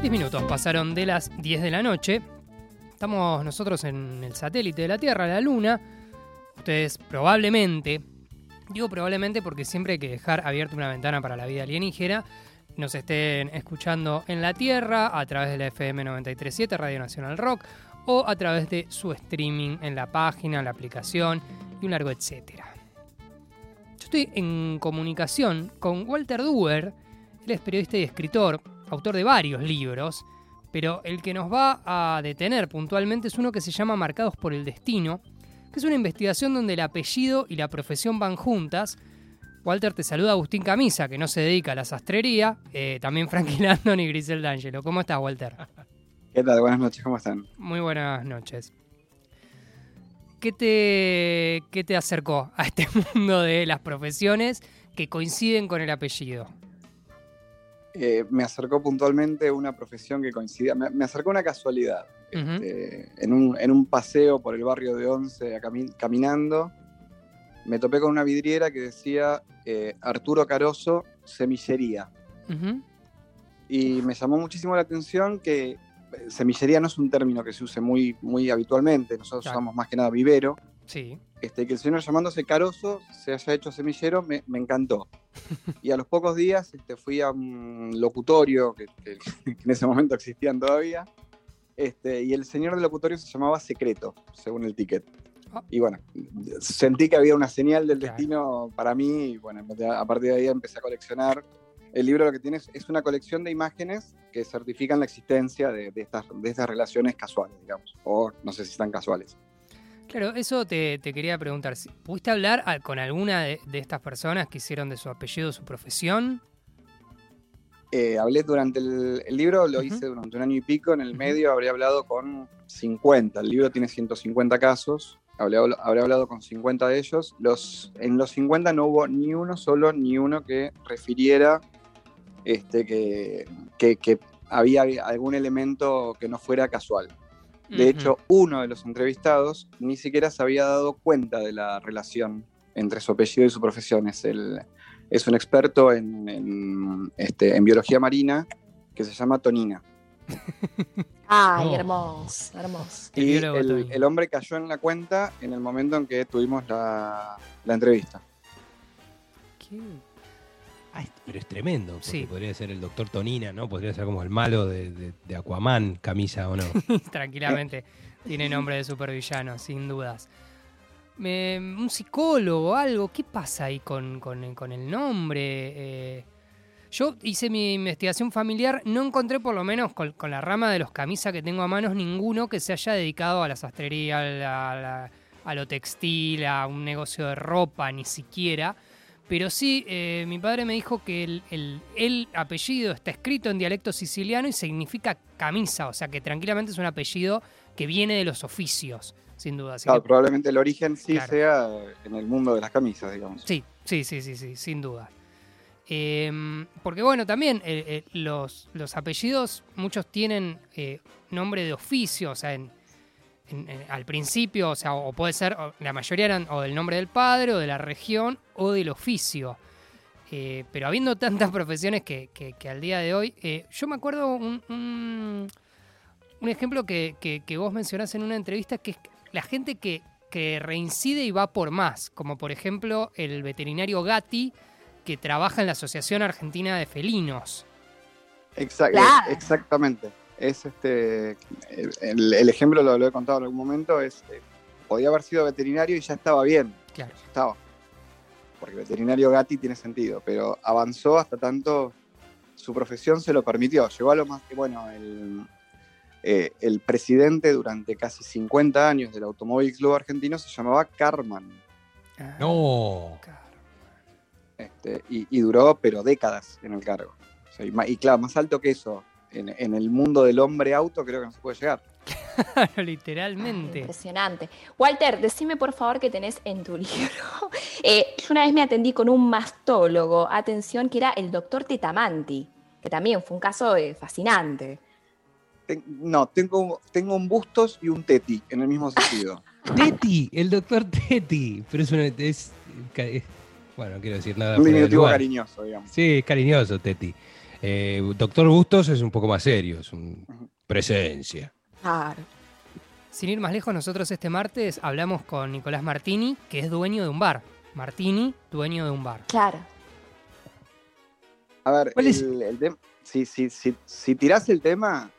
10 minutos pasaron de las 10 de la noche. Estamos nosotros en el satélite de la Tierra, la Luna. Ustedes probablemente, digo probablemente porque siempre hay que dejar abierta una ventana para la vida alienígena, nos estén escuchando en la Tierra a través de la FM 937 Radio Nacional Rock o a través de su streaming en la página, en la aplicación y un largo etcétera. Yo estoy en comunicación con Walter Duer, él es periodista y escritor, autor de varios libros, pero el que nos va a detener puntualmente es uno que se llama Marcados por el Destino, que es una investigación donde el apellido y la profesión van juntas. Walter, te saluda Agustín Camisa, que no se dedica a la sastrería, eh, también Frankie Landon y Grisel D'Angelo. ¿Cómo estás, Walter? ¿Qué tal? Buenas noches, ¿cómo están? Muy buenas noches. ¿Qué te, ¿Qué te acercó a este mundo de las profesiones que coinciden con el apellido? Eh, me acercó puntualmente una profesión que coincidía, me, acercó una casualidad. Este, en, un, paseo por el barrio de Once, caminando, me topé con una vidriera que decía eh, Arturo Caroso, semillería. Y me llamó muchísimo la atención que eh, semillería no es un término que se use muy, muy habitualmente, nosotros usamos más que nada vivero. Sí. Este, que el señor llamándose Caroso se haya hecho semillero me, encantó. Y a los pocos días este, fui a un locutorio que, en ese momento existían todavía. Este, y el señor del locutorio se llamaba Secreto, según el ticket. Ah. Y bueno, sentí que había una señal del destino para mí. Y bueno, a partir de ahí empecé a coleccionar. El libro lo que tiene es una colección de imágenes que certifican la existencia de, estas, de estas relaciones casuales, digamos. O no sé si están casuales. Claro, eso te, quería preguntar. ¿Pudiste hablar con alguna de, estas personas que hicieron de su apellido su profesión? Eh, hablé durante el, libro, lo hice durante un año y pico. En el medio habría hablado con 50. El libro tiene 150 casos. Habré, hablado con 50 de ellos. Los, en los 50 no hubo ni uno solo, ni uno que refiriera este, que, que había algún elemento que no fuera casual. De hecho, uno de los entrevistados ni siquiera se había dado cuenta de la relación entre su apellido y su profesión. Es, el, es un experto en, este, biología marina que se llama Tonina. Ay, hermoso, hermoso. Y el, hombre cayó en la cuenta en el momento en que tuvimos la, la entrevista. ¿Qué? Pero es tremendo, porque podría ser el doctor Tonina, ¿no? Podría ser como el malo de, Aquaman, camisa o no. Tranquilamente, tiene nombre de supervillano, sin dudas. un psicólogo, algo, ¿qué pasa ahí con, el nombre? Eh, yo hice mi investigación familiar, no encontré por lo menos con, la rama de los camisas que tengo a manos ninguno que se haya dedicado a la sastrería, a lo textil, a un negocio de ropa, ni siquiera. Pero sí, eh, mi padre me dijo que el, apellido está escrito en dialecto siciliano y significa camisa, o sea que tranquilamente es un apellido que viene de los oficios, sin duda. Claro, probablemente el origen sí sea en el mundo de las camisas, digamos. Sí, sí, sí, sí, sí sin duda. Em, porque bueno, también eh, eh, los, los, apellidos, muchos tienen nombre de oficio, o sea, en, al principio, o sea, o puede ser, la mayoría eran o del nombre del padre, o de la región, o del oficio. Eh, pero habiendo tantas profesiones que, al día de hoy, eh, yo me acuerdo un, un, ejemplo que, vos mencionás en una entrevista, que es la gente que, reincide y va por más, como por ejemplo el veterinario Gatti, que trabaja en la Asociación Argentina de Felinos. Exactamente es este, el, ejemplo lo, he contado en algún momento, es, eh, podía haber sido veterinario y ya estaba bien. Claro. estaba. Porque veterinario Gatti tiene sentido, pero avanzó hasta tanto su profesión se lo permitió. Llegó a lo más que, bueno, el, eh, el presidente durante casi 50 años del Automóvil Club Argentino se llamaba Carman. Ah, no. Este, y, duró, pero décadas en el cargo. y, claro, más alto que eso, en, el mundo del hombre auto creo que no se puede llegar. Claro, literalmente. impresionante. Walter, decime por favor qué tenés en tu libro. Eh, yo una vez me atendí con un mastólogo, atención, que era el doctor Tetamanti, que también fue un caso eh, fascinante. no, tengo, tengo un bustos y un teti en el mismo sentido. Teti, el doctor Teti. Pero es una. Es, bueno, no quiero decir nada. Un diminutivo cariñoso, digamos. Sí, es cariñoso, Teti. Eh, Doctor Bustos es un poco más serio, es un presencia. Claro. Sin ir más lejos, nosotros este martes hablamos con Nicolás Martini, que es dueño de un bar. Martini, dueño de un bar. Claro. A ver, el, tema, si, si, si, si tirás el tema,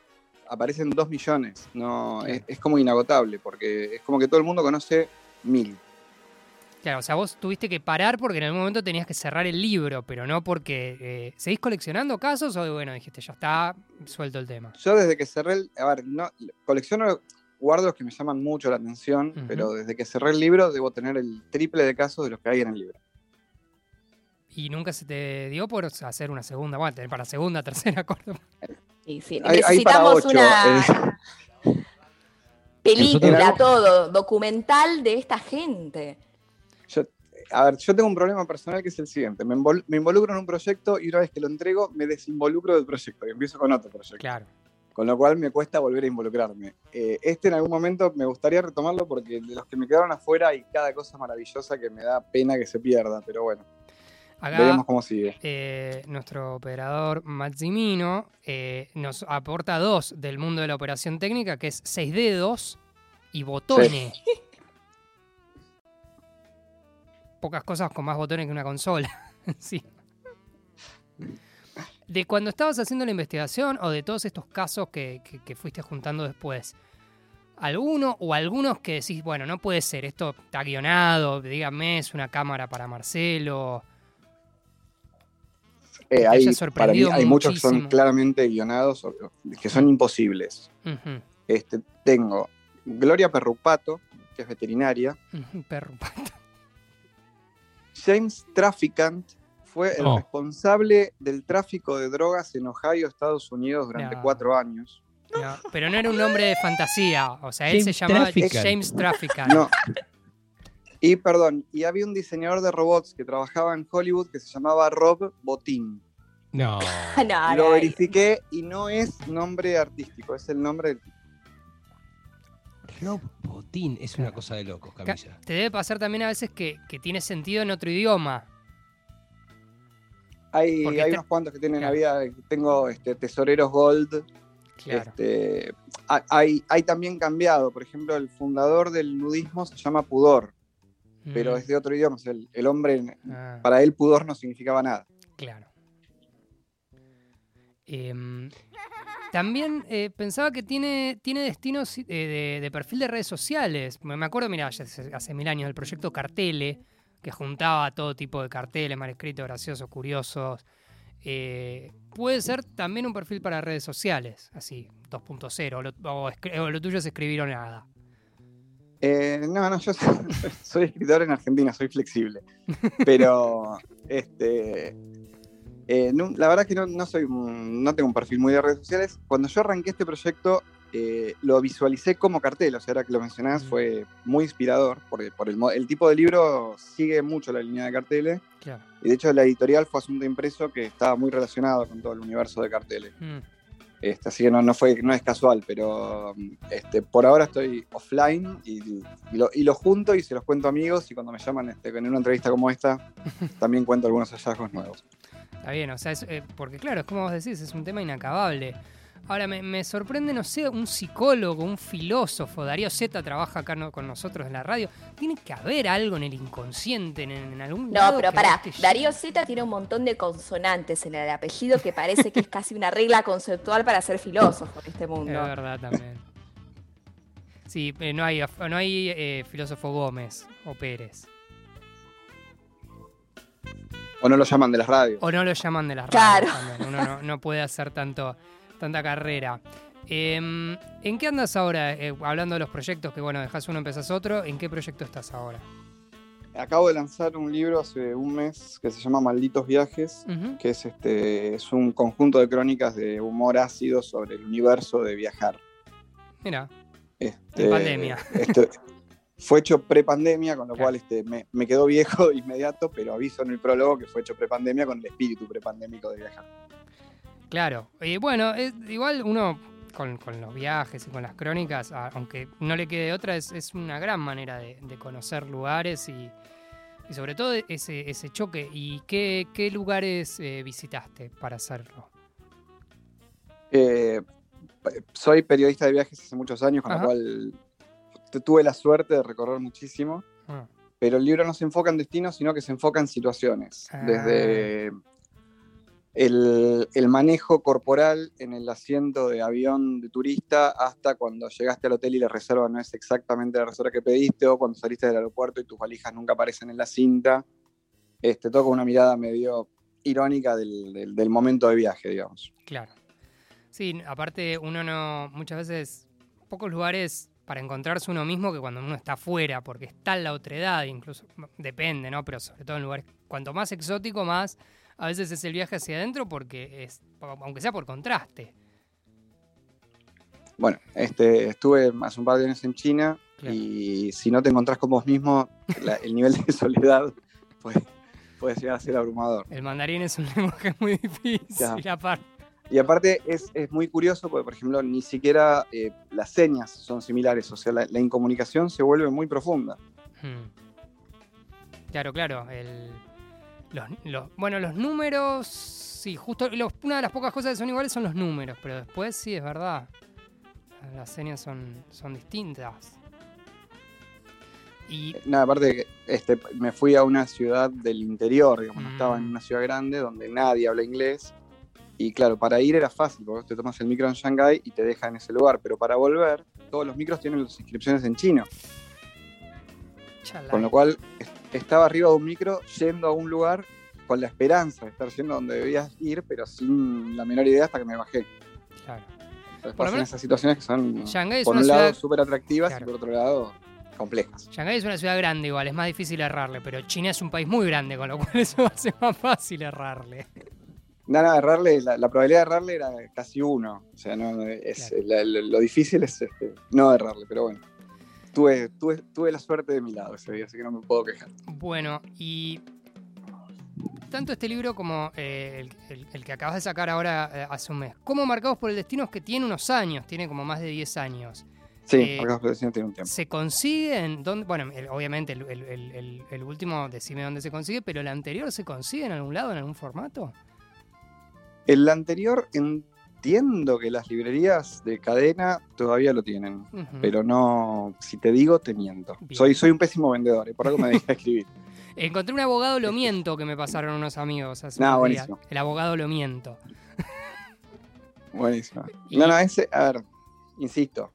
aparecen dos millones. No, es, es, como inagotable, porque es como que todo el mundo conoce mil. Claro, o sea, vos tuviste que parar porque en algún momento tenías que cerrar el libro, pero no porque. Eh, ¿Seguís coleccionando casos o bueno, dijiste, ya está, suelto el tema? Yo desde que cerré el. A ver, no, colecciono guardo los que me llaman mucho la atención, pero desde que cerré el libro debo tener el triple de casos de los que hay en el libro. ¿Y nunca se te dio por hacer una segunda? Bueno, tener para segunda, tercera, cuarta. Sí, sí. Necesitamos una película, todo, documental de esta gente a ver, yo tengo un problema personal que es el siguiente. Me, involucro en un proyecto y una vez que lo entrego, me desinvolucro del proyecto y empiezo con otro proyecto. Claro. Con lo cual me cuesta volver a involucrarme. Eh, este en algún momento me gustaría retomarlo porque de los que me quedaron afuera hay cada cosa maravillosa que me da pena que se pierda, pero bueno. Veremos cómo sigue. Eh, nuestro operador Maximino eh, nos aporta dos del mundo de la operación técnica, que es seis dedos y botones pocas cosas con más botones que una consola. sí. De cuando estabas haciendo la investigación o de todos estos casos que, fuiste juntando después, ¿alguno o algunos que decís, bueno, no puede ser, esto está guionado, díganme, es una cámara para Marcelo? Eh, hay, para mí, hay muchos que son claramente guionados, que son imposibles. este, tengo Gloria Perrupato, que es veterinaria. Perrupato. James Trafficant fue el responsable del tráfico de drogas en Ohio, Estados Unidos, durante cuatro años. pero no era un nombre de fantasía, o sea, él se llamaba James Trafficant. No. Y perdón, y había un diseñador de robots que trabajaba en Hollywood que se llamaba Rob Botin. No. Lo verifiqué y no es nombre artístico, es el nombre del Rob Botín es una cosa de locos, Camilla. Te debe pasar también a veces que, tiene sentido en otro idioma. Hay, unos cuantos que tienen la vida. Tengo este, tesoreros gold. Este, hay, hay también cambiado. Por ejemplo, el fundador del nudismo se llama Pudor. Pero mm. es de otro idioma. el, hombre, ah. para él, pudor no significaba nada. Claro. Eh, también eh, pensaba que tiene, tiene destinos eh, de, perfil de redes sociales. Me acuerdo, mira, hace, mil años, el proyecto Cartele, que juntaba todo tipo de carteles, mal escritos, graciosos, curiosos. Eh, puede ser también un perfil para redes sociales, así, 2.0, o, lo tuyo es escribir o nada. no, no, yo soy escritor en Argentina, soy flexible. Pero, este, eh, la verdad es que no, soy, no tengo un perfil muy de redes sociales. Cuando yo arranqué este proyecto, eh, lo visualicé como cartel, o sea, ahora que lo mencionás, fue muy inspirador, porque por el, tipo de libro sigue mucho la línea de carteles. Y de hecho, la editorial fue Asunto Impreso, que estaba muy relacionado con todo el universo de carteles. Mm. Este, así que no, no, fue, no es casual, pero este, por ahora estoy offline y, lo, y, lo, junto y se los cuento a amigos y cuando me llaman este, en una entrevista como esta, también cuento algunos hallazgos nuevos. Está bien, o sea, eh, porque claro, es como vos decís, es un tema inacabable. Ahora, me, sorprende, no sé, un psicólogo, un filósofo, Darío Zeta trabaja acá con nosotros en la radio. Tiene que haber algo en el inconsciente, en, algún No, pero pará, Darío Zeta tiene un montón de consonantes en el apellido que parece que es casi una regla conceptual para ser filósofo en este mundo. Es verdad también. Sí, eh, no hay, no hay eh, filósofo Gómez o Pérez. O no lo llaman de las radios. O no lo llaman de las radios Uno no, puede hacer tanto, tanta carrera. Em, ¿En qué andas ahora? Eh, hablando de los proyectos, que bueno, dejas uno, empezás otro. ¿En qué proyecto estás ahora? Acabo de lanzar un libro hace un mes que se llama Malditos Viajes, que es, este, es un conjunto de crónicas de humor ácido sobre el universo de viajar. Mira. Este, pandemia. Este, fue hecho pre-pandemia, con lo cual este, me, quedó viejo de inmediato, pero aviso en el prólogo que fue hecho pre-pandemia con el espíritu prepandémico de viajar. Claro, y bueno, igual uno con, los viajes y con las crónicas, aunque no le quede otra, es, una gran manera de, conocer lugares y, sobre todo ese, ese choque. ¿Y qué, lugares eh, visitaste para hacerlo? Eh, soy periodista de viajes hace muchos años, con lo cual tuve la suerte de recorrer muchísimo. Ah. Pero el libro no se enfoca en destinos, sino que se enfoca en situaciones. Ah. Desde el, manejo corporal en el asiento de avión de turista hasta cuando llegaste al hotel y la reserva no es exactamente la reserva que pediste, o cuando saliste del aeropuerto y tus valijas nunca aparecen en la cinta. Este, todo con una mirada medio irónica del, momento de viaje, digamos. Claro. Sí, aparte uno no, muchas veces, pocos lugares para encontrarse uno mismo que cuando uno está afuera, porque está en la otredad, incluso, depende, ¿no? Pero sobre todo en lugares, cuanto más exótico, más a veces es el viaje hacia adentro porque es, aunque sea por contraste. Bueno, este, estuve hace un par de años en China y si no te encontrás con vos mismo, el nivel de soledad puede, puede, llegar a ser abrumador. El mandarín es un lenguaje muy difícil, aparte. Y aparte es, muy curioso porque, por ejemplo, ni siquiera eh, las señas son similares, o sea, la, incomunicación se vuelve muy profunda. Hmm. Claro, claro. El, los, bueno, los números, sí, justo una de las pocas cosas que son iguales son los números, pero después sí es verdad. Las señas son, son distintas. Y... Nada, aparte este, me fui a una ciudad del interior, digamos, estaba en mm. una ciudad grande donde nadie habla inglés. Y claro, para ir era fácil, porque te tomas el micro en Shanghái y te deja en ese lugar, pero para volver, todos los micros tienen las inscripciones en chino. Con lo cual estaba arriba de un micro yendo a un lugar con la esperanza de estar yendo donde debías ir, pero sin la menor idea hasta que me bajé. Claro. Entonces esas situaciones que son, por un lado, súper atractivas y por otro lado, complejas. Shanghái es una ciudad grande igual, es más difícil errarle, pero China es un país muy grande, con lo cual eso hace más fácil errarle. Nada, errarle, la, probabilidad de errarle era casi uno. O sea, no, es, lo difícil es este, no errarle, pero bueno tuve, tuve, la suerte de mi lado ese día, así que no me puedo quejar. Bueno, y tanto este libro como eh, el, que acabas de sacar ahora eh, hace un mes, como Marcados por el Destino es que tiene unos años, tiene como más de 10 años. Sí, eh, Marcados por el Destino tiene un tiempo. ¿Se consiguen? Bueno, obviamente el, último, decime dónde se consigue, pero el anterior se consigue en algún lado, en algún formato. El anterior en entiendo que las librerías de cadena todavía lo tienen, pero no, si te digo, te miento. Soy, soy un pésimo vendedor y por algo me dejé escribir. Encontré un abogado lo miento que me pasaron unos amigos hace no, buenísimo. El abogado lo miento. Buenísimo. No, no, ese, a ver, insisto,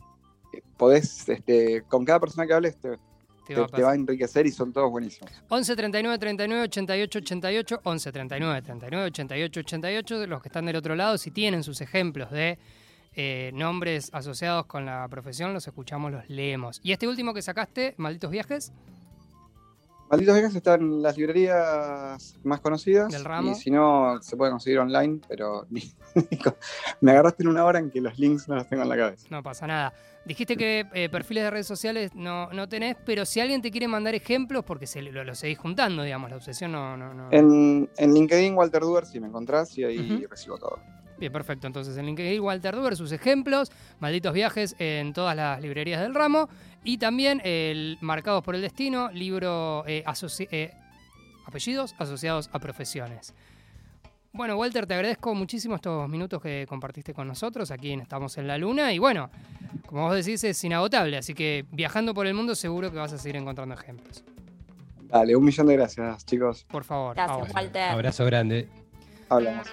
podés, este, con cada persona que hables te, te, va, a enriquecer y son todos buenísimos. 11 39 39 88 88, 11 39 39 88 88, de los que están del otro lado, si tienen sus ejemplos de eh, nombres asociados con la profesión, los escuchamos, los leemos. Y este último que sacaste, Malditos Viajes. Malditos Viajes está en las librerías más conocidas. Del ramo. Y si no, se puede conseguir online, pero me agarraste en una hora en que los links no los tengo en la cabeza. No pasa nada. Dijiste que eh, perfiles de redes sociales no, no tenés, pero si alguien te quiere mandar ejemplos, porque se, lo, seguís juntando, digamos, la obsesión no... no, En, en, LinkedIn, Walter Duber, si me encontrás, y ahí recibo todo. Bien, perfecto. Entonces en LinkedIn, Walter Duber, sus ejemplos, malditos viajes en todas las librerías del ramo, y también el Marcados por el Destino, libro eh, eh, apellidos asociados a profesiones. Bueno, Walter, te agradezco muchísimo estos minutos que compartiste con nosotros aquí en Estamos en la Luna. Y bueno, como vos decís, es inagotable. Así que viajando por el mundo seguro que vas a seguir encontrando ejemplos. Dale, un millón de gracias, chicos. Por favor. Gracias, Walter. Abrazo grande. Hablamos.